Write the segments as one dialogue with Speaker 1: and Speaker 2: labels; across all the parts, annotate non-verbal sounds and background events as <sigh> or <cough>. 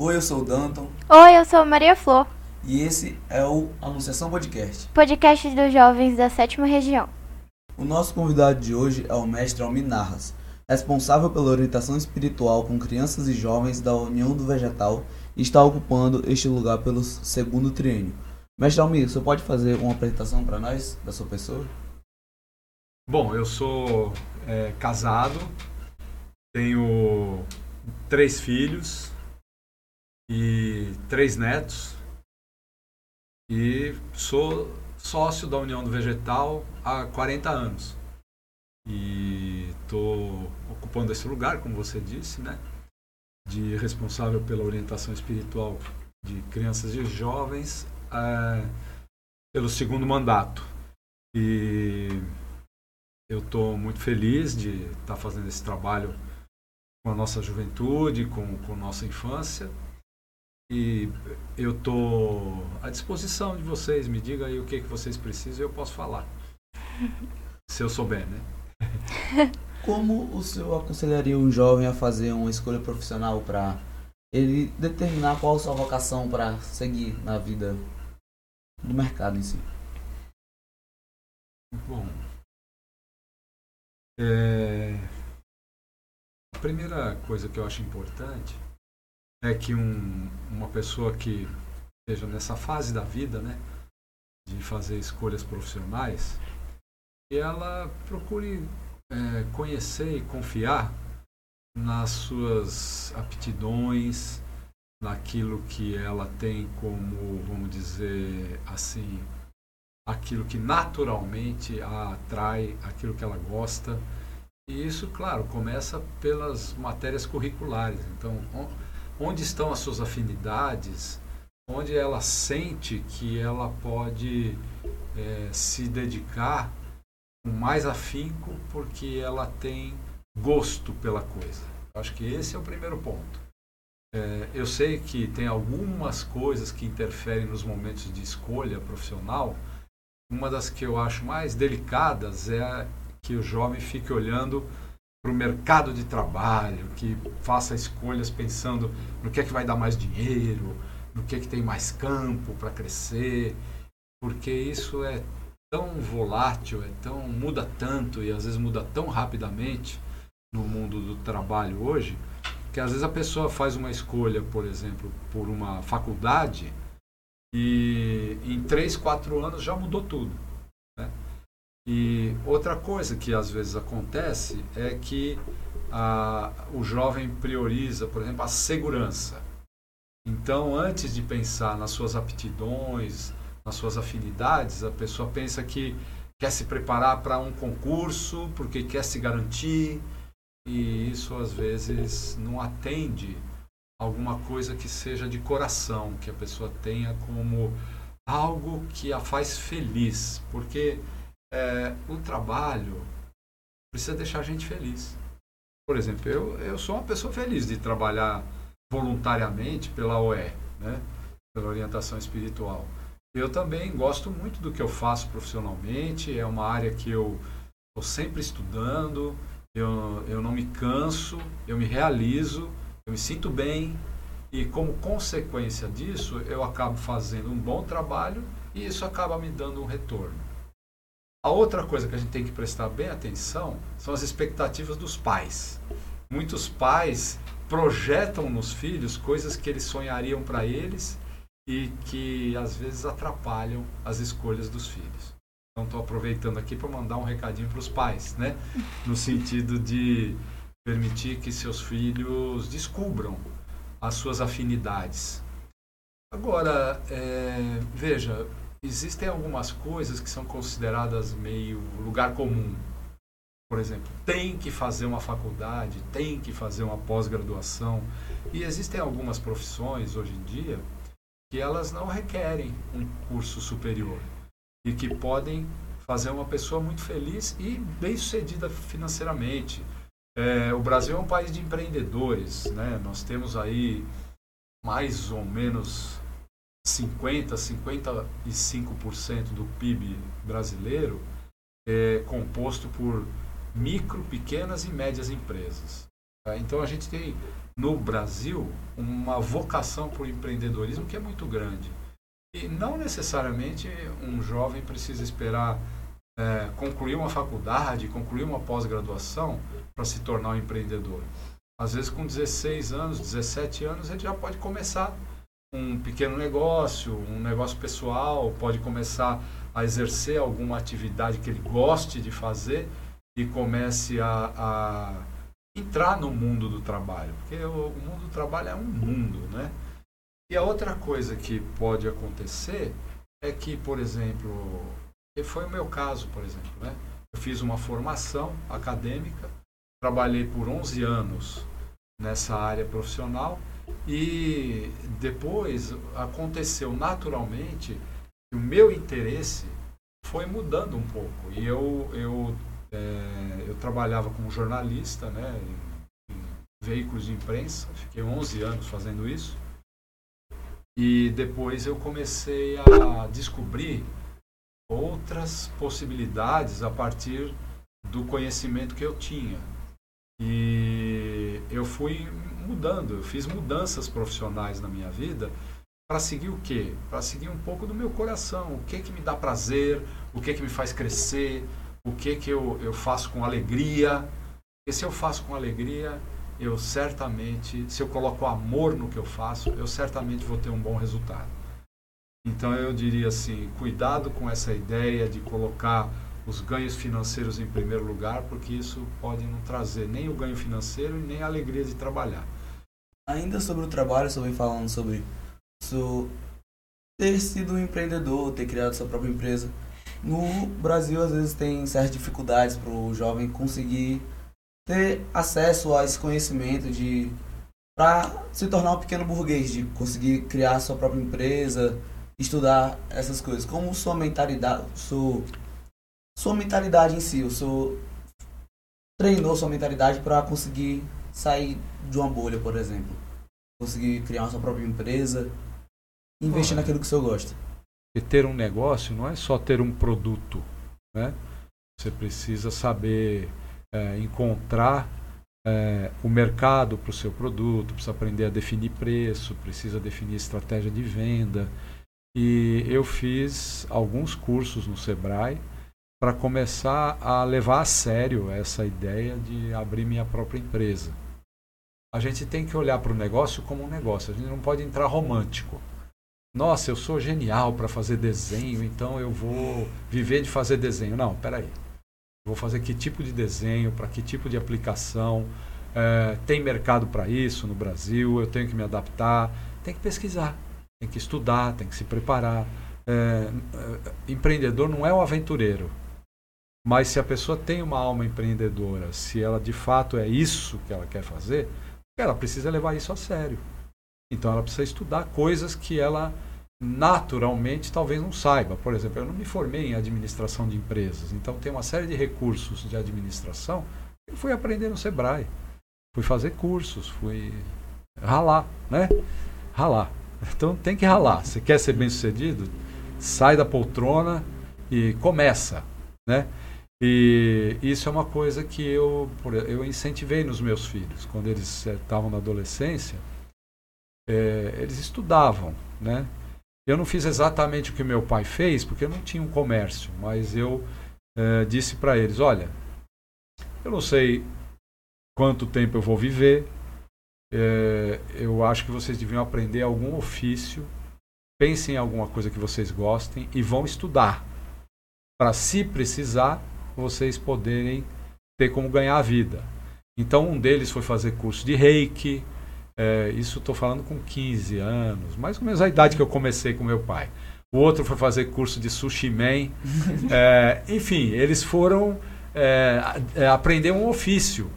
Speaker 1: Oi, eu sou o Danton
Speaker 2: Oi, eu sou Maria Flor,
Speaker 1: e esse é o Anunciação Podcast.
Speaker 2: podcast dos jovens da sétima região.
Speaker 1: O nosso convidado de hoje é o mestre Almir Narras, responsável pela orientação espiritual com crianças e jovens da União do Vegetal e está ocupando este lugar pelo segundo triênio. Mestre Almir, você pode fazer uma apresentação para nós da sua pessoa?
Speaker 3: Bom, eu sou é, casado, tenho três filhos e três netos e sou sócio da União do Vegetal há 40 anos. E estou ocupando esse lugar, como você disse, né? De responsável pela orientação espiritual de crianças e jovens é, pelo segundo mandato. E eu estou muito feliz de estar fazendo esse trabalho com a nossa juventude, com, com nossa infância. E eu estou à disposição de vocês. Me diga aí o que, que vocês precisam e eu posso falar. <laughs> Se eu souber, né? <laughs>
Speaker 1: Como o senhor aconselharia um jovem a fazer uma escolha profissional para ele determinar qual sua vocação para seguir na vida do mercado em si?
Speaker 3: Bom, é, a primeira coisa que eu acho importante é que um, uma pessoa que esteja nessa fase da vida, né, de fazer escolhas profissionais, que ela procure é, conhecer e confiar nas suas aptidões, naquilo que ela tem como, vamos dizer assim, aquilo que naturalmente a atrai, aquilo que ela gosta. E isso, claro, começa pelas matérias curriculares. Então, onde estão as suas afinidades, onde ela sente que ela pode é, se dedicar com mais afinco porque ela tem gosto pela coisa. Acho que esse é o primeiro ponto. É, eu sei que tem algumas coisas que interferem nos momentos de escolha profissional. Uma das que eu acho mais delicadas é que o jovem fique olhando para o mercado de trabalho, que faça escolhas pensando no que é que vai dar mais dinheiro, no que é que tem mais campo para crescer, porque isso é tão volátil, é tão muda tanto e às vezes muda tão rapidamente no mundo do trabalho hoje, que às vezes a pessoa faz uma escolha, por exemplo, por uma faculdade e em três, quatro anos já mudou tudo. Né? E outra coisa que às vezes acontece é que a, o jovem prioriza, por exemplo, a segurança. Então, antes de pensar nas suas aptidões, nas suas afinidades, a pessoa pensa que quer se preparar para um concurso porque quer se garantir, e isso às vezes não atende alguma coisa que seja de coração, que a pessoa tenha como algo que a faz feliz, porque é, o trabalho precisa deixar a gente feliz. Por exemplo, eu, eu sou uma pessoa feliz de trabalhar voluntariamente pela OE, né? pela orientação espiritual. Eu também gosto muito do que eu faço profissionalmente, é uma área que eu estou sempre estudando, eu, eu não me canso, eu me realizo, eu me sinto bem e como consequência disso eu acabo fazendo um bom trabalho e isso acaba me dando um retorno. A outra coisa que a gente tem que prestar bem atenção são as expectativas dos pais. Muitos pais projetam nos filhos coisas que eles sonhariam para eles e que às vezes atrapalham as escolhas dos filhos. Então estou aproveitando aqui para mandar um recadinho para os pais, né? No sentido de permitir que seus filhos descubram as suas afinidades. Agora, é, veja, existem algumas coisas que são consideradas meio lugar comum. Por exemplo, tem que fazer uma faculdade, tem que fazer uma pós-graduação. E existem algumas profissões hoje em dia que elas não requerem um curso superior e que podem fazer uma pessoa muito feliz e bem-sucedida financeiramente. É, o Brasil é um país de empreendedores, né? Nós temos aí mais ou menos 50, 55% do PIB brasileiro é composto por micro, pequenas e médias empresas. Tá? Então a gente tem no Brasil uma vocação por empreendedorismo que é muito grande. E não necessariamente um jovem precisa esperar é, concluir uma faculdade, concluir uma pós-graduação para se tornar um empreendedor. Às vezes, com 16 anos, 17 anos, ele já pode começar um pequeno negócio, um negócio pessoal, pode começar a exercer alguma atividade que ele goste de fazer e comece a, a entrar no mundo do trabalho. Porque o, o mundo do trabalho é um mundo, né? E a outra coisa que pode acontecer é que, por exemplo, foi o meu caso, por exemplo, né? Eu fiz uma formação acadêmica, trabalhei por 11 anos nessa área profissional e depois aconteceu naturalmente que o meu interesse foi mudando um pouco. E eu, eu, é, eu trabalhava como jornalista né, em, em veículos de imprensa, fiquei 11 anos fazendo isso. E depois eu comecei a descobrir outras possibilidades a partir do conhecimento que eu tinha. E eu fui mudando, eu fiz mudanças profissionais na minha vida para seguir o quê? Para seguir um pouco do meu coração, o que que me dá prazer, o que que me faz crescer, o que que eu, eu faço com alegria. Porque se eu faço com alegria, eu certamente, se eu coloco amor no que eu faço, eu certamente vou ter um bom resultado. Então eu diria assim, cuidado com essa ideia de colocar os ganhos financeiros em primeiro lugar, porque isso pode não trazer nem o ganho financeiro e nem a alegria de trabalhar.
Speaker 1: Ainda sobre o trabalho, vem falando sobre isso, ter sido um empreendedor, ter criado sua própria empresa. No Brasil, às vezes, tem certas dificuldades para o jovem conseguir ter acesso a esse conhecimento de para se tornar um pequeno burguês, de conseguir criar sua própria empresa, estudar essas coisas. Como sua mentalidade, sua, sua mentalidade em si, o seu treinou sua mentalidade para conseguir sair de uma bolha, por exemplo, conseguir criar uma sua própria empresa, investir naquilo que você gosta.
Speaker 3: E ter um negócio não é só ter um produto, né? Você precisa saber é, encontrar é, o mercado para o seu produto, precisa aprender a definir preço, precisa definir estratégia de venda. E eu fiz alguns cursos no Sebrae para começar a levar a sério essa ideia de abrir minha própria empresa. A gente tem que olhar para o negócio como um negócio, a gente não pode entrar romântico. Nossa, eu sou genial para fazer desenho, então eu vou viver de fazer desenho. Não, peraí. Vou fazer que tipo de desenho, para que tipo de aplicação. É, tem mercado para isso no Brasil, eu tenho que me adaptar. Tem que pesquisar, tem que estudar, tem que se preparar. É, é, empreendedor não é um aventureiro. Mas se a pessoa tem uma alma empreendedora, se ela de fato é isso que ela quer fazer, ela precisa levar isso a sério. Então ela precisa estudar coisas que ela naturalmente talvez não saiba. Por exemplo, eu não me formei em administração de empresas, então tem uma série de recursos de administração que eu fui aprender no Sebrae. Fui fazer cursos, fui ralar, né? Ralar. Então tem que ralar. Você quer ser bem sucedido? Sai da poltrona e começa, né? E isso é uma coisa que eu, eu incentivei nos meus filhos. Quando eles estavam na adolescência, é, eles estudavam, né? Eu não fiz exatamente o que meu pai fez, porque eu não tinha um comércio, mas eu é, disse para eles: olha, eu não sei quanto tempo eu vou viver, é, eu acho que vocês deviam aprender algum ofício, pensem em alguma coisa que vocês gostem e vão estudar, para se precisar, vocês poderem ter como ganhar a vida. Então, um deles foi fazer curso de reiki é, isso estou falando com 15 anos, mais ou menos a idade que eu comecei com meu pai. O outro foi fazer curso de sushi man. é, <laughs> enfim, eles foram é, aprender um ofício.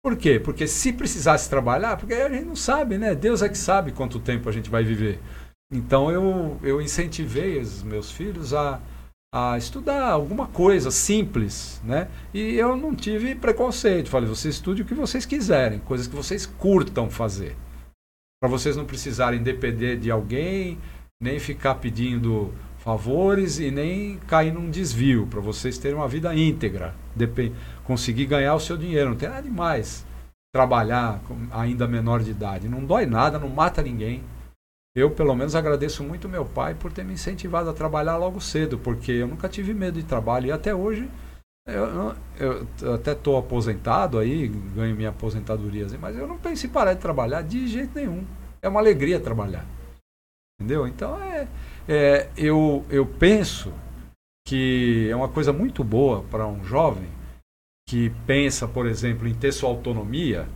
Speaker 3: Por quê? Porque se precisasse trabalhar, porque a gente não sabe, né? Deus é que sabe quanto tempo a gente vai viver. Então eu, eu incentivei os meus filhos a, a estudar alguma coisa simples, né? E eu não tive preconceito. Falei, você estude o que vocês quiserem, coisas que vocês curtam fazer. Para vocês não precisarem depender de alguém, nem ficar pedindo favores e nem cair num desvio, para vocês terem uma vida íntegra, conseguir ganhar o seu dinheiro, não tem nada demais. trabalhar ainda menor de idade. Não dói nada, não mata ninguém. Eu, pelo menos, agradeço muito meu pai por ter me incentivado a trabalhar logo cedo, porque eu nunca tive medo de trabalho e até hoje eu, eu, até estou aposentado aí, ganho minha aposentadoria, mas eu não penso em parar de trabalhar de jeito nenhum. É uma alegria trabalhar. Entendeu? Então, é, é, eu, eu penso que é uma coisa muito boa para um jovem que pensa, por exemplo, em ter sua autonomia,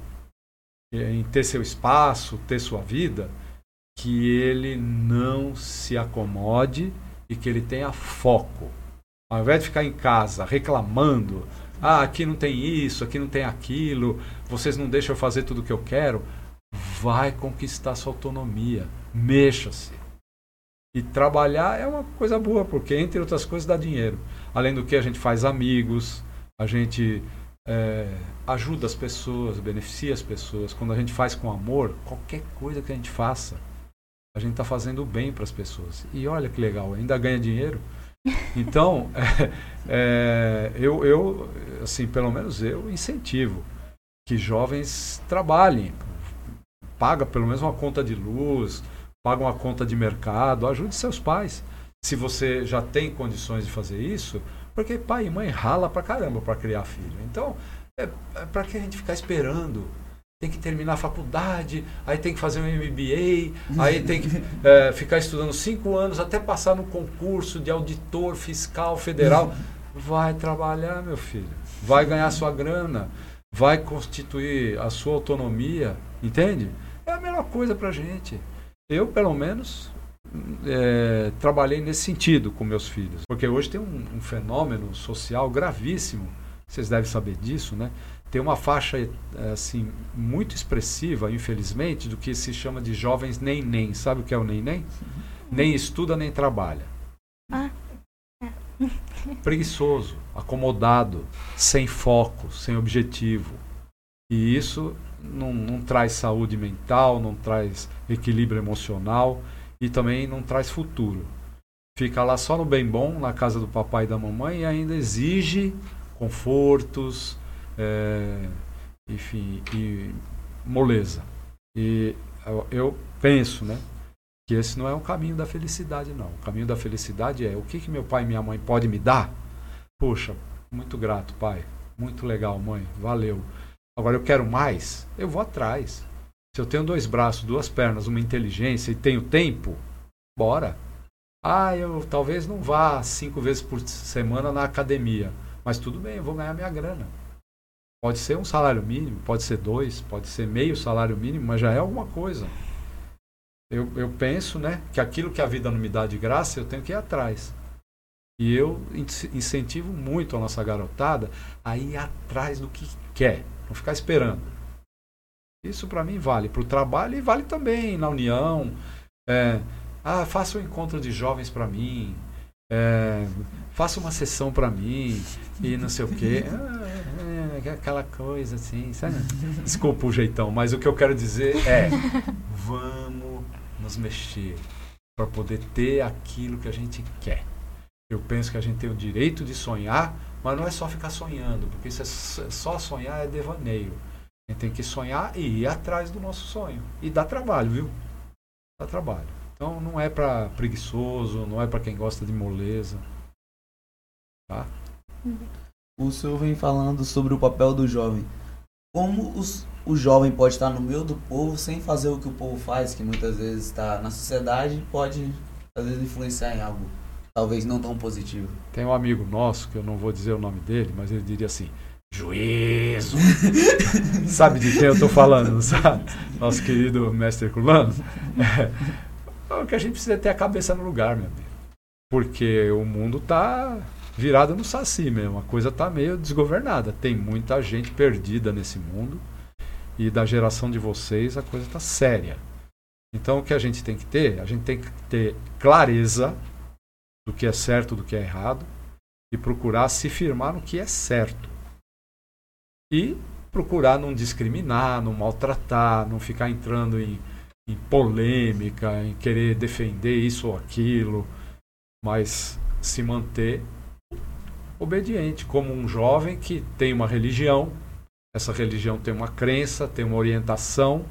Speaker 3: em ter seu espaço, ter sua vida, que ele não se acomode e que ele tenha foco. Ao invés de ficar em casa reclamando, ah, aqui não tem isso, aqui não tem aquilo, vocês não deixam eu fazer tudo o que eu quero, vai conquistar sua autonomia, mexa-se. E trabalhar é uma coisa boa, porque entre outras coisas dá dinheiro. Além do que a gente faz amigos, a gente é, ajuda as pessoas, beneficia as pessoas. Quando a gente faz com amor, qualquer coisa que a gente faça, a gente está fazendo bem para as pessoas. E olha que legal, ainda ganha dinheiro. Então, <laughs> é, é, eu, eu, assim, pelo menos eu incentivo que jovens trabalhem, paga pelo menos uma conta de luz, paga uma conta de mercado, ajude seus pais. Se você já tem condições de fazer isso, porque pai e mãe rala pra caramba para criar filho. Então, é, é para que a gente ficar esperando? Tem que terminar a faculdade, aí tem que fazer um MBA, <laughs> aí tem que é, ficar estudando cinco anos até passar no concurso de auditor fiscal federal. <laughs> Vai trabalhar, meu filho. Vai ganhar sua grana. Vai constituir a sua autonomia. Entende? É a melhor coisa pra gente. Eu, pelo menos, é, trabalhei nesse sentido com meus filhos. Porque hoje tem um, um, fenômeno social gravíssimo, vocês devem saber disso, né? Tem uma faixa é, assim muito expressiva, infelizmente, do que se chama de jovens nem nem. Sabe o que é o nem nem? Nem estuda nem trabalha. Ah. <laughs> Preguiçoso, acomodado, sem foco, sem objetivo. E isso não, não traz saúde mental, não traz equilíbrio emocional e também não traz futuro. Fica lá só no bem bom, na casa do papai e da mamãe, e ainda exige confortos, é, enfim, e moleza. E eu, penso, né, que esse não é o caminho da felicidade, não. O caminho da felicidade é o que, que meu pai e minha mãe podem me dar? Poxa, muito grato, pai. Muito legal, mãe. Valeu. Agora eu quero mais, eu vou atrás. Se eu tenho dois braços, duas pernas, uma inteligência e tenho tempo, bora. Ah, eu talvez não vá cinco vezes por semana na academia, mas tudo bem, eu vou ganhar minha grana. Pode ser um salário mínimo, pode ser dois, pode ser meio salário mínimo, mas já é alguma coisa. Eu, eu penso né, que aquilo que a vida não me dá de graça, eu tenho que ir atrás. E eu incentivo muito a nossa garotada a ir atrás do que quer, não ficar esperando. Isso para mim vale para o trabalho e vale também na união. É, ah, faça um encontro de jovens para mim. É, faça uma sessão para mim e não sei o quê. Ah, é, aquela coisa assim, sabe? Desculpa o jeitão, mas o que eu quero dizer é: vamos nos mexer para poder ter aquilo que a gente quer. Eu penso que a gente tem o direito de sonhar, mas não é só ficar sonhando, porque isso é só sonhar é devaneio. A gente tem que sonhar e ir atrás do nosso sonho. E dá trabalho, viu? Dá trabalho. Então não é para preguiçoso, não é para quem gosta de moleza. Tá?
Speaker 1: O senhor vem falando sobre o papel do jovem. Como os, o jovem pode estar no meio do povo sem fazer o que o povo faz, que muitas vezes está na sociedade, pode às vezes influenciar em algo talvez não tão positivo.
Speaker 3: Tem um amigo nosso, que eu não vou dizer o nome dele, mas ele diria assim: Juízo. <laughs> sabe de quem eu estou falando, sabe? Nosso querido mestre Herculano. É, o que a gente precisa é ter a cabeça no lugar, meu amigo. Porque o mundo está virado no saci mesmo. A coisa está meio desgovernada. Tem muita gente perdida nesse mundo. E da geração de vocês a coisa está séria. Então o que a gente tem que ter? A gente tem que ter clareza do que é certo, do que é errado. E procurar se firmar no que é certo e procurar não discriminar, não maltratar, não ficar entrando em, em polêmica, em querer defender isso ou aquilo, mas se manter obediente, como um jovem que tem uma religião, Essa religião tem uma crença, tem uma orientação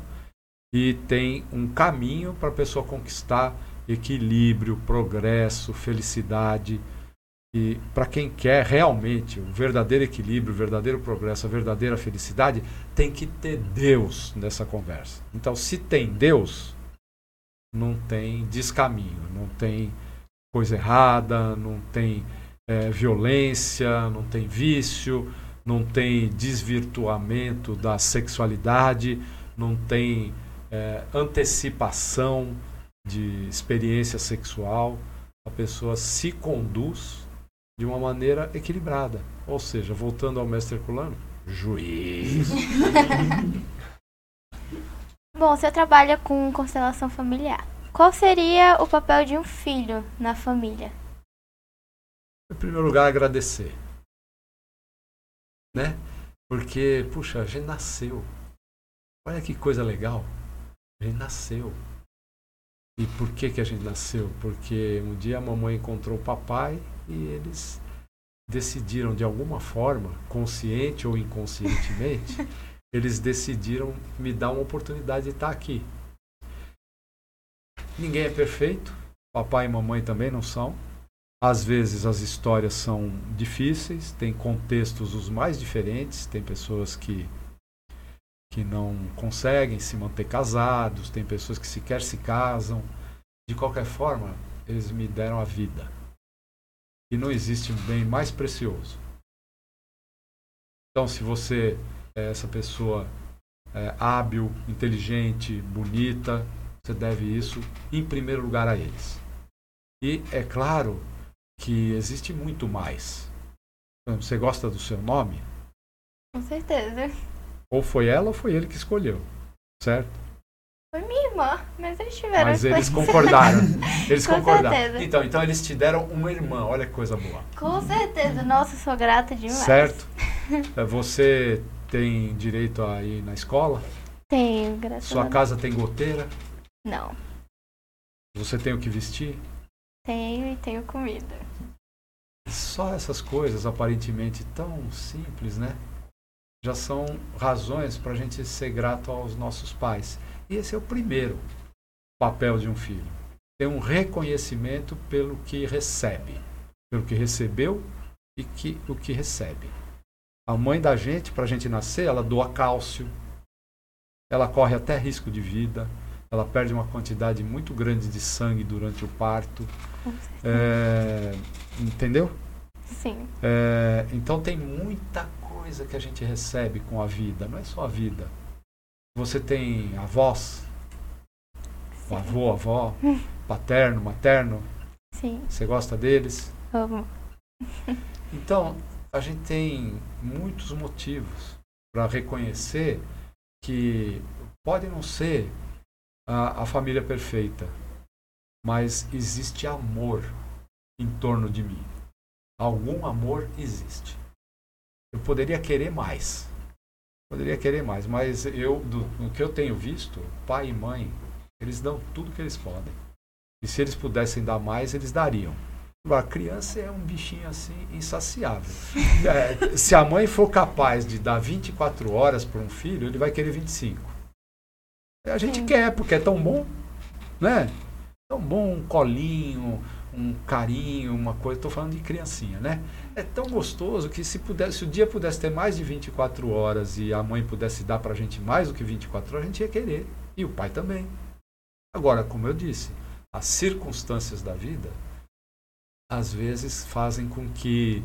Speaker 3: e tem um caminho para a pessoa conquistar equilíbrio, progresso, felicidade. E para quem quer realmente o verdadeiro equilíbrio, o verdadeiro progresso, a verdadeira felicidade, tem que ter Deus nessa conversa. Então, se tem Deus, não tem descaminho, não tem coisa errada, não tem é, violência, não tem vício, não tem desvirtuamento da sexualidade, não tem é, antecipação de experiência sexual. A pessoa se conduz de uma maneira equilibrada. Ou seja, voltando ao mestre Herculano, juiz. <laughs>
Speaker 2: Bom, você trabalha com constelação familiar. Qual seria o papel de um filho na família?
Speaker 3: Em primeiro lugar, agradecer. Né? Porque, puxa, a gente nasceu. Olha que coisa legal. A gente nasceu. E por que, que a gente nasceu? Porque um dia a mamãe encontrou o papai e eles decidiram, de alguma forma, consciente ou inconscientemente, <laughs> eles decidiram me dar uma oportunidade de estar aqui. Ninguém é perfeito, papai e mamãe também não são. Às vezes as histórias são difíceis, tem contextos os mais diferentes, tem pessoas que que não conseguem se manter casados, tem pessoas que sequer se casam. De qualquer forma, eles me deram a vida. E não existe um bem mais precioso. Então, se você é essa pessoa é, hábil, inteligente, bonita, você deve isso em primeiro lugar a eles. E é claro que existe muito mais. Você gosta do seu nome?
Speaker 2: Com certeza.
Speaker 3: Ou foi ela ou foi ele que escolheu, certo?
Speaker 2: Foi minha irmã, mas eles tiveram
Speaker 3: Mas eles concordaram. <laughs> Eles
Speaker 2: Com
Speaker 3: concordaram.
Speaker 2: certeza.
Speaker 3: Então, então eles te deram uma irmã. Olha que coisa boa.
Speaker 2: Com certeza. Nossa, sou grata demais.
Speaker 3: Certo? É, <laughs> Você tem direito a ir na escola?
Speaker 2: Tenho, graças a
Speaker 3: Sua
Speaker 2: Deus.
Speaker 3: casa tem goteira?
Speaker 2: Não.
Speaker 3: Você tem o que vestir?
Speaker 2: Tenho e tenho comida.
Speaker 3: Só essas coisas aparentemente tão simples, né? Já são razões para a gente ser grato aos nossos pais. E esse é o primeiro papel de um filho. Ter um reconhecimento pelo que recebe, pelo que recebeu e que, o que recebe. A mãe da gente, para a gente nascer, ela doa cálcio, ela corre até risco de vida, ela perde uma quantidade muito grande de sangue durante o parto. É, entendeu?
Speaker 2: Sim.
Speaker 3: É, então tem muita coisa que a gente recebe com a vida, não é só a vida. Você tem avós, o avô, avó, paterno, materno,
Speaker 2: Sim.
Speaker 3: você gosta deles?
Speaker 2: Amo.
Speaker 3: Então, a gente tem muitos motivos para reconhecer que pode não ser a, a família perfeita, mas existe amor em torno de mim. Algum amor existe. Eu poderia querer mais. Poderia querer mais, mas eu, do, do que eu tenho visto, pai e mãe, eles dão tudo que eles podem. E se eles pudessem dar mais, eles dariam. A criança é um bichinho assim insaciável. <laughs> É, se a mãe for capaz de dar 24 horas para um filho, ele vai querer 25. A gente
Speaker 2: Sim.
Speaker 3: quer, porque é tão bom, né? Tão bom um colinho, um carinho, uma coisa. Estou falando de criancinha, né? É tão gostoso que se, pudesse, se o dia pudesse ter mais de 24 horas e a mãe pudesse dar para a gente mais do que 24 horas, a gente ia querer. E o pai também. Agora, como eu disse, as circunstâncias da vida às vezes fazem com que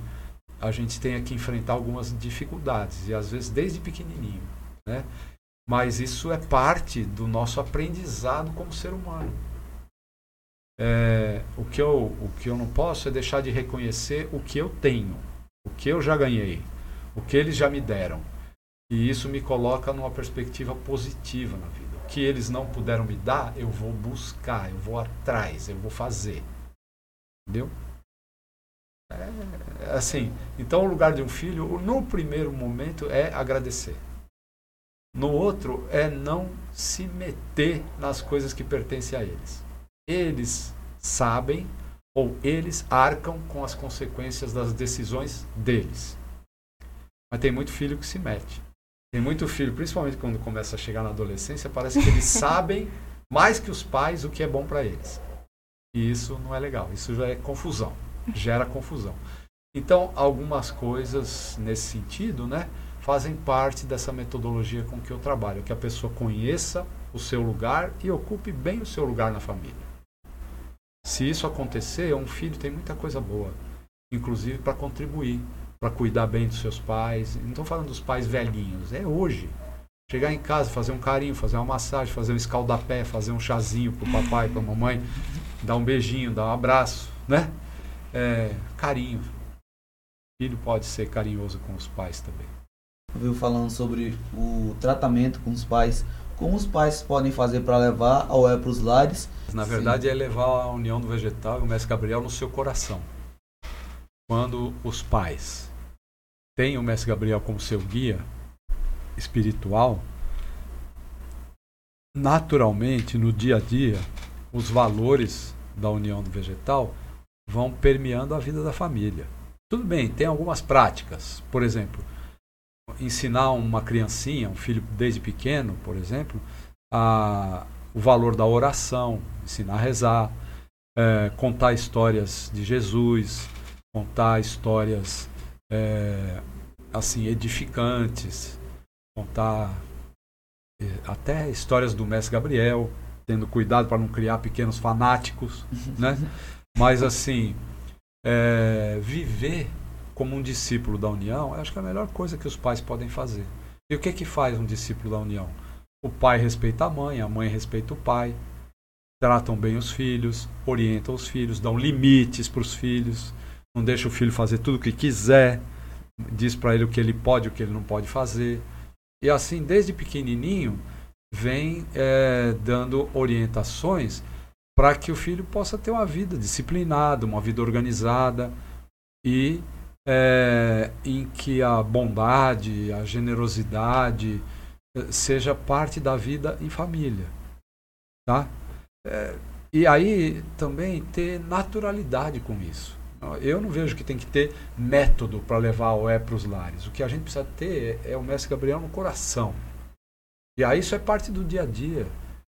Speaker 3: a gente tenha que enfrentar algumas dificuldades e às vezes desde pequenininho, né? Mas isso é parte do nosso aprendizado como ser humano. É, o que eu o que eu não posso é deixar de reconhecer o que eu tenho, o que eu já ganhei, o que eles já me deram. E isso me coloca numa perspectiva positiva na vida. O que eles não puderam me dar, eu vou buscar, eu vou atrás, eu vou fazer. Entendeu? É, assim, então o lugar de um filho, no primeiro momento, é agradecer. No outro, é não se meter nas coisas que pertencem a eles. Eles sabem ou eles arcam com as consequências das decisões deles. Mas tem muito filho que se mete. Tem muito filho, principalmente quando começa a chegar na adolescência, parece que eles <laughs> sabem mais que os pais o que é bom para eles. E isso não é legal, isso já é confusão, gera confusão. Então, algumas coisas nesse sentido, né, fazem parte dessa metodologia com que eu trabalho, que a pessoa conheça o seu lugar e ocupe bem o seu lugar na família. Se isso acontecer, um filho tem muita coisa boa, inclusive para contribuir, para cuidar bem dos seus pais. Não estou falando dos pais velhinhos, é hoje. Chegar em casa, fazer um carinho, fazer uma massagem, fazer um escaldapé, fazer um chazinho para o papai, para a mamãe, dar um beijinho, dar um abraço, né? É, carinho. O filho pode ser carinhoso com os pais também.
Speaker 1: Viu falando sobre o tratamento com os pais. Como os pais podem fazer para levar ao é para os lares?
Speaker 3: Na verdade, Sim. é levar a união do vegetal e o mestre Gabriel no seu coração. Quando os pais têm o mestre Gabriel como seu guia espiritual, naturalmente, no dia a dia, os valores da união do vegetal vão permeando a vida da família. Tudo bem, tem algumas práticas. Por exemplo, ensinar uma criancinha, um filho desde pequeno, por exemplo, a, o valor da oração, ensinar a rezar, é, contar histórias de Jesus, contar histórias é, assim edificantes, contar é, até histórias do mestre Gabriel, tendo cuidado para não criar pequenos fanáticos, <laughs> né? Mas assim, é, viver como um discípulo da união, acho que é a melhor coisa que os pais podem fazer. E o que que faz um discípulo da união? O pai respeita a mãe, a mãe respeita o pai, tratam bem os filhos, orientam os filhos, dão limites para os filhos, não deixa o filho fazer tudo o que quiser, diz para ele o que ele pode e o que ele não pode fazer. E assim, desde pequenininho, vem é, dando orientações para que o filho possa ter uma vida disciplinada, uma vida organizada e é, em que a bondade, a generosidade é, seja parte da vida em família, tá? É, e aí também ter naturalidade com isso. Eu não vejo que tem que ter método para levar o é para os lares. O que a gente precisa ter é, é o mestre Gabriel no coração. E aí isso é parte do dia a dia.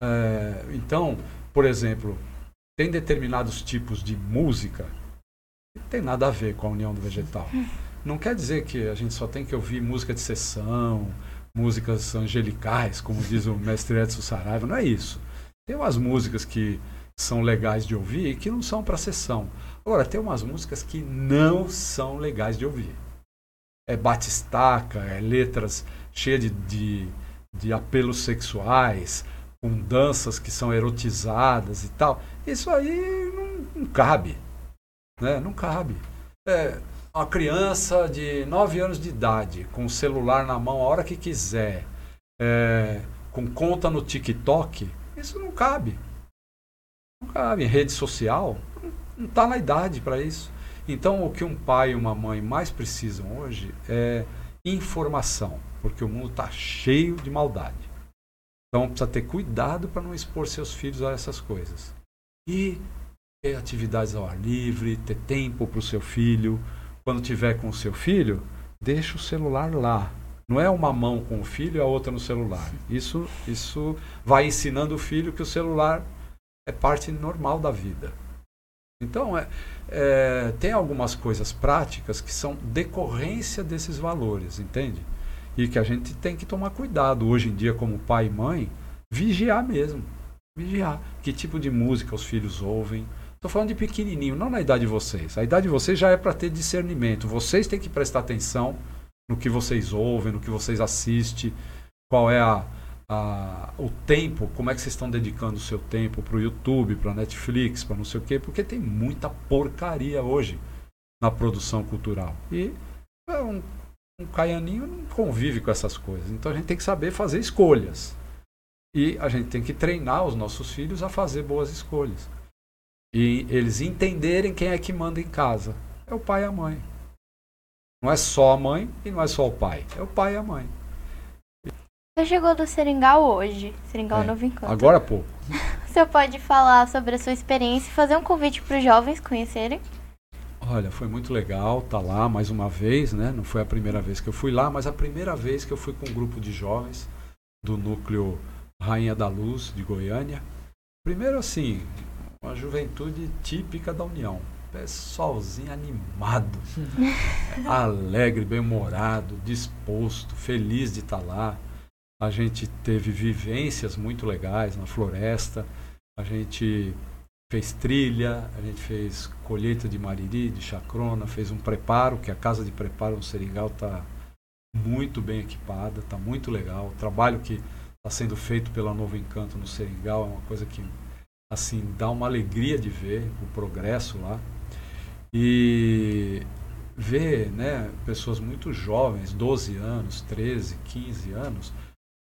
Speaker 3: É, então, por exemplo, tem determinados tipos de música tem nada a ver com a união do vegetal. Não quer dizer que a gente só tem que ouvir música de sessão, músicas angelicais, como diz o mestre Edson Saraiva, não é isso. Tem umas músicas que são legais de ouvir e que não são para sessão. Agora, tem umas músicas que não são legais de ouvir. É batistaca, é letras cheias de, de, de apelos sexuais, com danças que são erotizadas e tal. Isso aí não, não cabe. Né? Não cabe. É, uma criança de 9 anos de idade, com o celular na mão a hora que quiser, é, com conta no TikTok, isso não cabe. Não cabe. Rede social, não está na idade para isso. Então, o que um pai e uma mãe mais precisam hoje é informação, porque o mundo está cheio de maldade. Então, precisa ter cuidado para não expor seus filhos a essas coisas. E ter atividades ao ar livre, ter tempo para o seu filho. Quando tiver com o seu filho, deixa o celular lá. Não é uma mão com o filho e a outra no celular. Isso, isso vai ensinando o filho que o celular é parte normal da vida. Então, é, é, tem algumas coisas práticas que são decorrência desses valores, entende? E que a gente tem que tomar cuidado hoje em dia, como pai e mãe, vigiar mesmo. Vigiar. Que tipo de música os filhos ouvem, Estou falando de pequenininho, não na idade de vocês. A idade de vocês já é para ter discernimento. Vocês têm que prestar atenção no que vocês ouvem, no que vocês assistem, qual é a, a, o tempo, como é que vocês estão dedicando o seu tempo para o YouTube, para Netflix, para não sei o quê, porque tem muita porcaria hoje na produção cultural. E é um, um caianinho não convive com essas coisas. Então a gente tem que saber fazer escolhas. E a gente tem que treinar os nossos filhos a fazer boas escolhas. E eles entenderem quem é que manda em casa. É o pai e a mãe. Não é só a mãe e não é só o pai. É o pai e a mãe.
Speaker 2: Você chegou do Seringal hoje. Seringal é, Novo Encanto.
Speaker 3: Agora há pouco. <laughs>
Speaker 2: Você pode falar sobre a sua experiência e fazer um convite para os jovens conhecerem?
Speaker 3: Olha, foi muito legal estar tá lá mais uma vez, né? Não foi a primeira vez que eu fui lá, mas a primeira vez que eu fui com um grupo de jovens do núcleo Rainha da Luz de Goiânia. Primeiro assim, uma juventude típica da União. Pessoalzinho animado, <laughs> alegre, bem-humorado, disposto, feliz de estar lá. A gente teve vivências muito legais na floresta. A gente fez trilha, a gente fez colheita de mariri, de chacrona, fez um preparo, que a casa de preparo no Seringal está muito bem equipada, está muito legal. O trabalho que está sendo feito pela Novo Encanto no Seringal é uma coisa que assim dá uma alegria de ver o progresso lá e ver né, pessoas muito jovens, 12 anos, 13, 15 anos,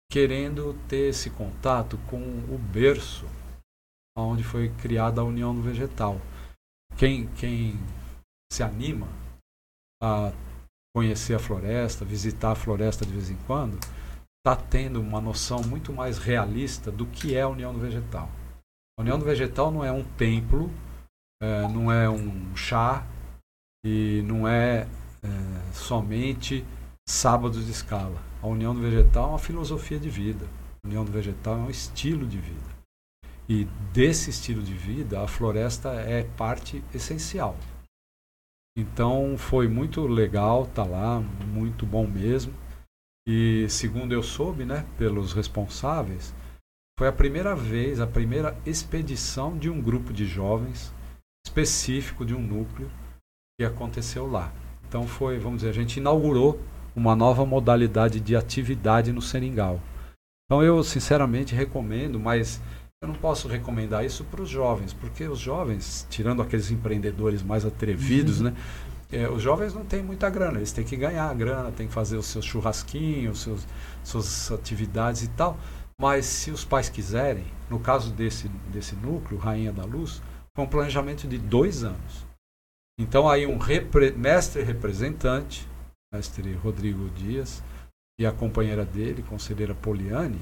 Speaker 3: querendo ter esse contato com o berço onde foi criada a União do Vegetal. Quem, quem se anima a conhecer a floresta, visitar a floresta de vez em quando, está tendo uma noção muito mais realista do que é a União do Vegetal. A União do Vegetal não é um templo, é, não é um chá e não é, é somente sábados de escala. A União do Vegetal é uma filosofia de vida. A União do Vegetal é um estilo de vida. E desse estilo de vida, a floresta é parte essencial. Então foi muito legal estar tá lá, muito bom mesmo. E segundo eu soube, né, pelos responsáveis, foi a primeira vez, a primeira expedição de um grupo de jovens específico de um núcleo que aconteceu lá. Então foi, vamos dizer, a gente inaugurou uma nova modalidade de atividade no Seringal. Então eu sinceramente recomendo, mas eu não posso recomendar isso para os jovens, porque os jovens, tirando aqueles empreendedores mais atrevidos, uhum. né? É, os jovens não têm muita grana, eles têm que ganhar a grana, têm que fazer os seus churrasquinhos, seus, suas atividades e tal. Mas se os pais quiserem, no caso desse, desse núcleo, Rainha da Luz, foi um planejamento de dois anos. Então aí um repre, mestre representante, mestre Rodrigo Dias, e a companheira dele, conselheira Poliane,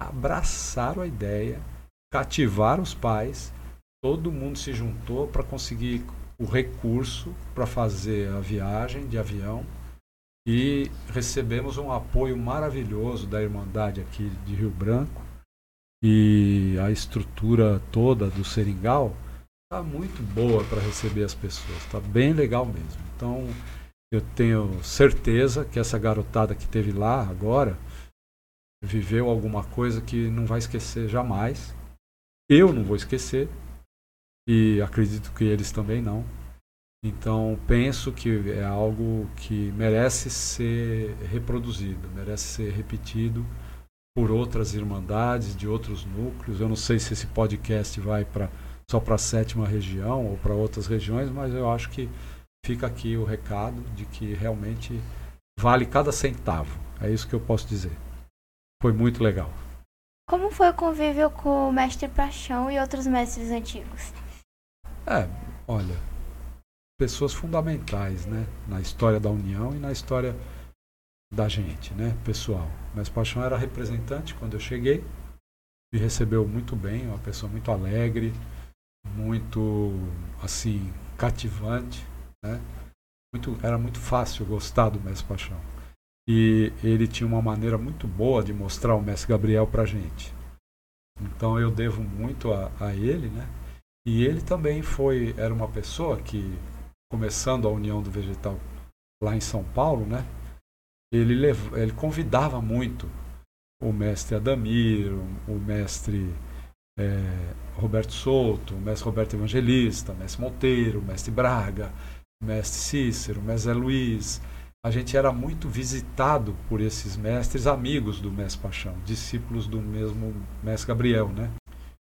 Speaker 3: abraçaram a ideia cativar os pais. Todo mundo se juntou para conseguir o recurso para fazer a viagem de avião e recebemos um apoio maravilhoso da Irmandade aqui de Rio Branco e a estrutura toda do Seringal está muito boa para receber as pessoas, está bem legal mesmo. Então eu tenho certeza que essa garotada que teve lá agora viveu alguma coisa que não vai esquecer jamais eu não vou esquecer e acredito que eles também não. Então penso que é algo que merece ser reproduzido, merece ser repetido por outras irmandades de outros núcleos. Eu não sei se esse podcast vai para só para a sétima região ou para outras regiões, mas eu acho que fica aqui o recado de que realmente vale cada centavo. É isso que eu posso dizer. Foi muito legal.
Speaker 2: Como foi o convívio com o mestre Paixão e outros mestres antigos?
Speaker 3: É, olha, pessoas fundamentais, né, na história da União e na história da gente, né, pessoal. Mestre Paixão era representante quando eu cheguei, me recebeu muito bem, uma pessoa muito alegre, muito assim cativante, né? Muito, era muito fácil gostar do mestre Paixão e ele tinha uma maneira muito boa de mostrar o mestre Gabriel para gente. Então eu devo muito a, a, ele, né? E ele também foi era uma pessoa que começando a União do Vegetal lá em São Paulo, né? Ele levou, ele convidava muito o mestre Adamir, o, mestre é, Roberto Souto, o mestre Roberto Evangelista, o mestre Monteiro, o mestre Braga, o mestre Cícero, o mestre Luiz, a gente era muito visitado por esses mestres amigos do mestre Paixão, discípulos do mesmo mestre Gabriel, né?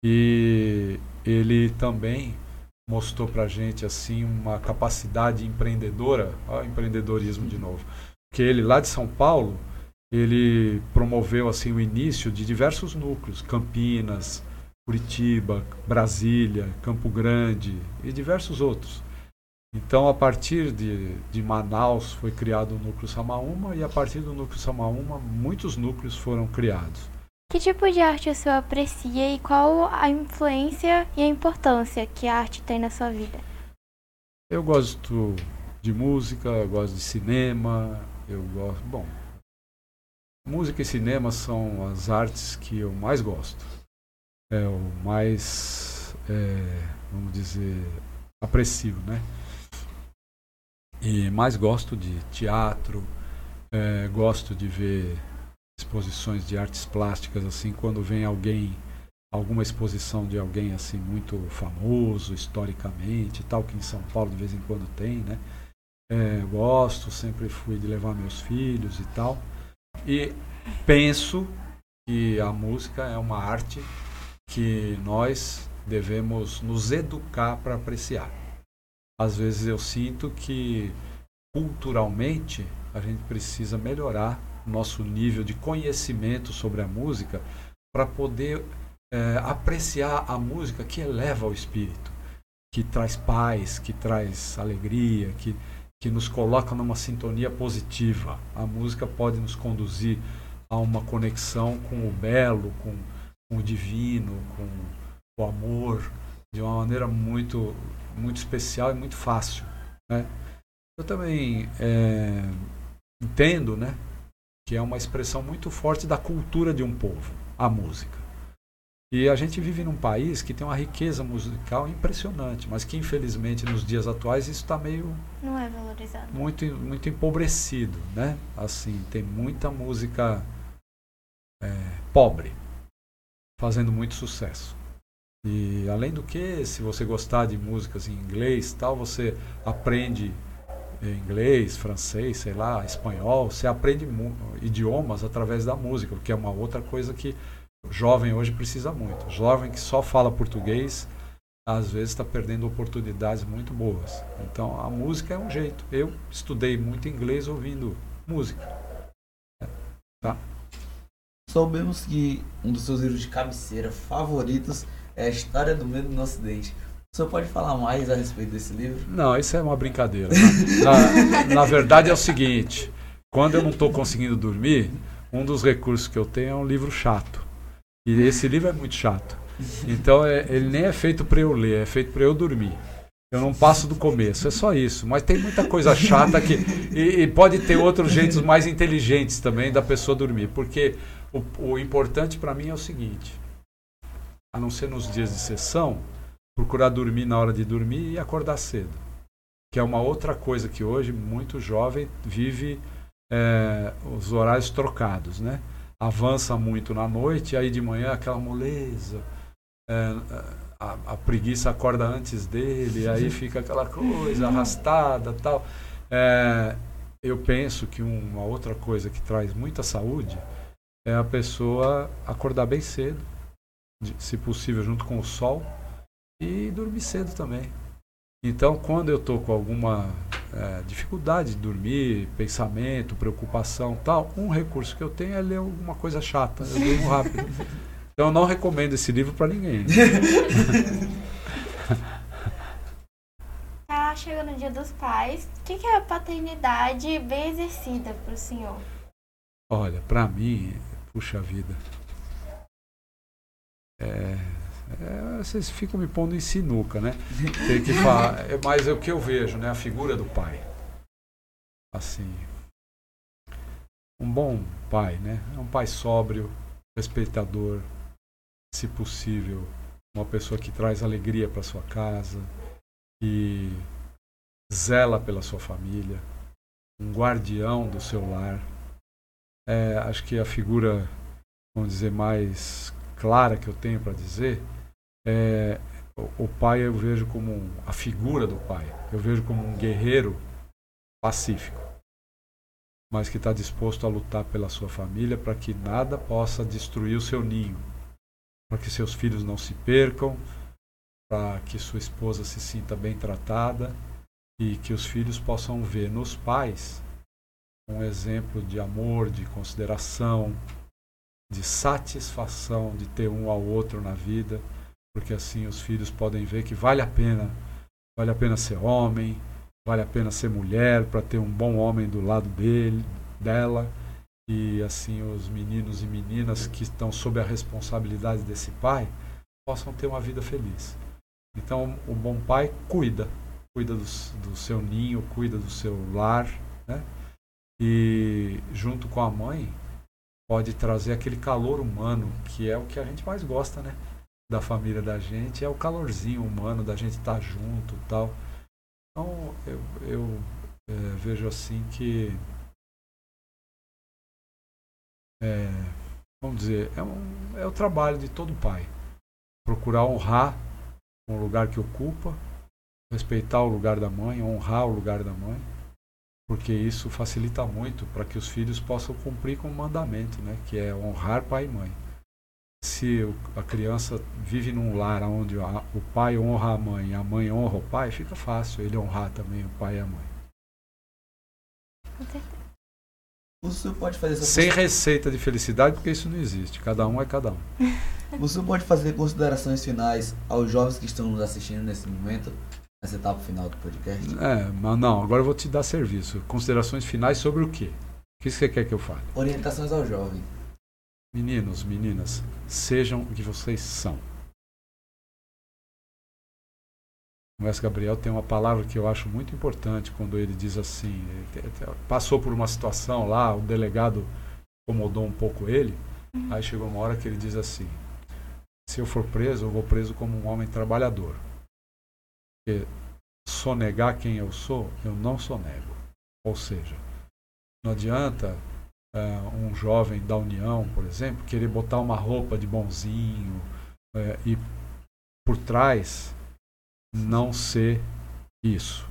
Speaker 3: E ele também mostrou para gente assim uma capacidade empreendedora, ó, empreendedorismo de novo, que ele lá de São Paulo ele promoveu assim o início de diversos núcleos, Campinas, Curitiba, Brasília, Campo Grande e diversos outros. Então, a partir de, de Manaus foi criado o núcleo Samaúma e a partir do núcleo Samaúma muitos núcleos foram criados.
Speaker 2: Que tipo de arte o senhor aprecia e qual a influência e a importância que a arte tem na sua vida?
Speaker 3: Eu gosto de música, eu gosto de cinema, eu gosto. Bom, música e cinema são as artes que eu mais gosto. É o mais, é, vamos dizer, aprecio, né? E mais gosto de teatro, é, gosto de ver exposições de artes plásticas, assim, quando vem alguém, alguma exposição de alguém assim muito famoso historicamente, tal, que em São Paulo de vez em quando tem, né? É, gosto, sempre fui de levar meus filhos e tal. E penso que a música é uma arte que nós devemos nos educar para apreciar às vezes eu sinto que culturalmente a gente precisa melhorar nosso nível de conhecimento sobre a música para poder é, apreciar a música que eleva o espírito, que traz paz, que traz alegria, que, que nos coloca numa sintonia positiva. A música pode nos conduzir a uma conexão com o belo, com, com o divino, com o amor, de uma maneira muito muito especial e muito fácil. Né? Eu também é, entendo né, que é uma expressão muito forte da cultura de um povo, a música. E a gente vive num país que tem uma riqueza musical impressionante, mas que infelizmente nos dias atuais isso está meio
Speaker 2: não é valorizado,
Speaker 3: muito muito empobrecido, né? Assim tem muita música é, pobre fazendo muito sucesso. E além do que, se você gostar de músicas em inglês, tal, você aprende inglês, francês, sei lá, espanhol, você aprende idiomas através da música, que é uma outra coisa que o jovem hoje precisa muito. O jovem que só fala português, às vezes está perdendo oportunidades muito boas. Então a música é um jeito. Eu estudei muito inglês ouvindo música. Tá?
Speaker 1: Soubemos que um dos seus livros de cabeceira favoritos é a história do medo no Ocidente. O senhor pode falar mais a respeito desse livro?
Speaker 3: Não, isso é uma brincadeira. Na, na, na verdade é o seguinte: quando eu não estou conseguindo dormir, um dos recursos que eu tenho é um livro chato. E esse livro é muito chato. Então é, ele nem é feito para eu ler, é feito para eu dormir. Eu não passo do começo, é só isso. Mas tem muita coisa chata que. E, e pode ter outros jeitos mais inteligentes também da pessoa dormir. Porque o, o importante para mim é o seguinte: a não ser nos dias de sessão, procurar dormir na hora de dormir e acordar cedo. Que é uma outra coisa que hoje muito jovem vive é, os horários trocados, né? Avança muito na noite, aí de manhã aquela moleza, é, a, a, preguiça acorda antes dele, aí fica aquela coisa arrastada tal. É, eu penso que uma outra coisa que traz muita saúde é a pessoa acordar bem cedo, se possível, junto com o sol, e dormir cedo também. Então, quando eu estou com alguma é, dificuldade de dormir, pensamento, preocupação tal, um recurso que eu tenho é ler alguma coisa chata, eu durmo rápido. <laughs> Então, eu não recomendo esse livro para ninguém. <laughs>
Speaker 2: Tá chegando o dia dos pais. O que é a paternidade bem exercida para o senhor?
Speaker 3: Olha, para mim, puxa vida, é, é, vocês ficam me pondo em sinuca, né? Tem que falar, <laughs> é, mas é o que eu vejo, né? A figura do pai. Assim, um bom pai, né? É um pai sóbrio, respeitador, se possível, uma pessoa que traz alegria para sua casa, que zela pela sua família, um guardião do seu lar. É, acho que a figura, vamos dizer, mais clara que eu tenho para dizer é o, pai eu vejo como um, a figura do pai. Eu vejo como um guerreiro pacífico, mas que está disposto a lutar pela sua família para que nada possa destruir o seu ninho, para que seus filhos não se percam, para que sua esposa se sinta bem tratada e que os filhos possam ver nos pais um exemplo de amor, de consideração, de satisfação de ter um ao outro na vida, porque assim os filhos podem ver que vale a pena, vale a pena ser homem, vale a pena ser mulher para ter um bom homem do lado dele, dela, e assim os meninos e meninas que estão sob a responsabilidade desse pai possam ter uma vida feliz. Então o bom pai cuida, cuida do, do seu ninho, cuida do seu lar, né? E junto com a mãe pode trazer aquele calor humano, que é o que a gente mais gosta, né? Da família da gente, é o calorzinho humano da gente estar tá junto tal. Então eu, eu é, vejo assim que é, vamos dizer, é, um, é o trabalho de todo pai. Procurar honrar o lugar que ocupa, respeitar o lugar da mãe, honrar o lugar da mãe, porque isso facilita muito para que os filhos possam cumprir com o mandamento, né, que é honrar pai e mãe. Se a criança vive num lar onde o pai honra a mãe e a mãe honra o pai, fica fácil ele honrar também o pai e a mãe.
Speaker 2: Com certeza.
Speaker 1: O senhor pode fazer essa
Speaker 3: Sem receita de felicidade, porque isso não existe. Cada um é cada um. <laughs>
Speaker 1: O senhor pode fazer considerações finais aos jovens que estão nos assistindo nesse momento, nessa etapa final do podcast?
Speaker 3: É, mas não, agora eu vou te dar serviço. Considerações finais sobre o quê? O que você quer que eu fale?
Speaker 1: Orientações ao jovem.
Speaker 3: Meninos, meninas, sejam o que vocês são. O mestre Gabriel tem uma palavra que eu acho muito importante quando ele diz assim: passou por uma situação lá, o delegado incomodou um pouco ele, aí chegou uma hora que ele diz assim: se eu for preso, eu vou preso como um homem trabalhador. Porque sonegar quem eu sou, eu não sonego. Ou seja, não adianta uh, um jovem da União, por exemplo, querer botar uma roupa de bonzinho uh, e por trás não ser isso.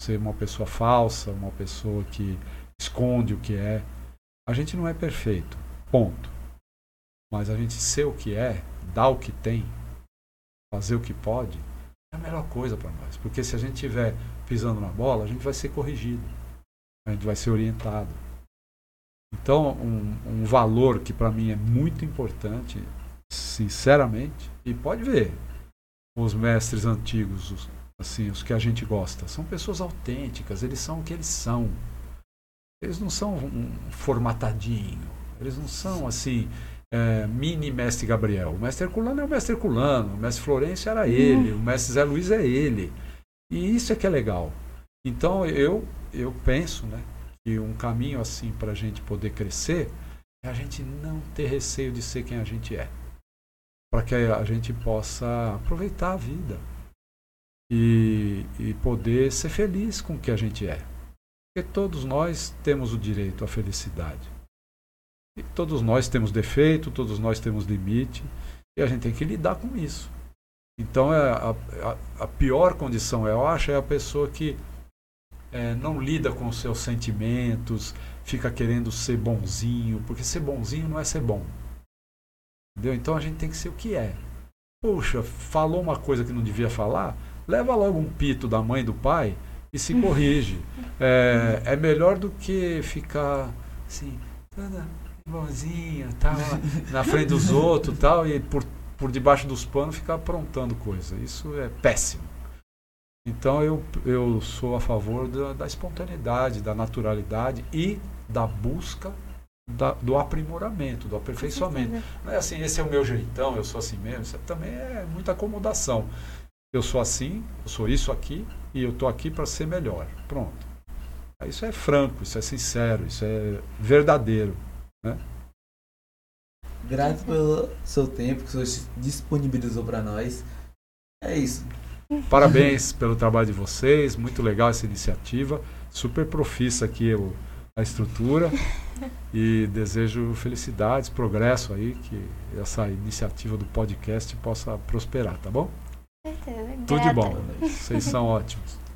Speaker 3: Ser uma pessoa falsa, uma pessoa que esconde o que é. A gente não é perfeito, ponto. Mas a gente ser o que é, dar o que tem, fazer o que pode, é a melhor coisa para nós. Porque se a gente estiver pisando na bola, a gente vai ser corrigido, a gente vai ser orientado. Então, um, um valor que para mim é muito importante, sinceramente, e pode ver, os mestres antigos, os, assim, os que a gente gosta, são pessoas autênticas, eles são o que eles são. Eles não são um formatadinho, eles não são assim, é, mini mestre Gabriel. O mestre Herculano é o mestre Herculano, o mestre Florencio era ele, uhum. o mestre Zé Luiz é ele. E isso é que é legal. Então eu, eu penso né, que um caminho assim para a gente poder crescer é a gente não ter receio de ser quem a gente é para que a gente possa aproveitar a vida e, e poder ser feliz com o que a gente é. Porque todos nós temos o direito à felicidade. E todos nós temos defeito, todos nós temos limite, e a gente tem que lidar com isso. Então, é a, a, a pior condição, eu acho, é a pessoa que é, não lida com os seus sentimentos, fica querendo ser bonzinho, porque ser bonzinho não é ser bom. Entendeu? Então a gente tem que ser o que é. Puxa, falou uma coisa que não devia falar, leva logo um pito da mãe e do pai e se <laughs> corrige. É, é melhor do que ficar assim, toda bonzinha, tal, <laughs> na frente dos outros tal, e por, por debaixo dos panos ficar aprontando coisa. Isso é péssimo. Então eu, eu sou a favor da, da espontaneidade, da naturalidade e da busca da, do aprimoramento, do aperfeiçoamento. Não é assim, esse é o meu jeitão, eu sou assim mesmo. Isso também é muita acomodação. Eu sou assim, eu sou isso aqui e eu estou aqui para ser melhor. Pronto. Isso é franco, isso é sincero, isso é verdadeiro. Né?
Speaker 1: Grato pelo seu tempo que o senhor disponibilizou para nós. É isso.
Speaker 3: Parabéns pelo trabalho de vocês, muito legal essa iniciativa. Super profissa aqui a estrutura <laughs> e desejo felicidades, progresso aí, que essa iniciativa do podcast possa prosperar, tá bom? Tudo de bom. Vocês são ótimos.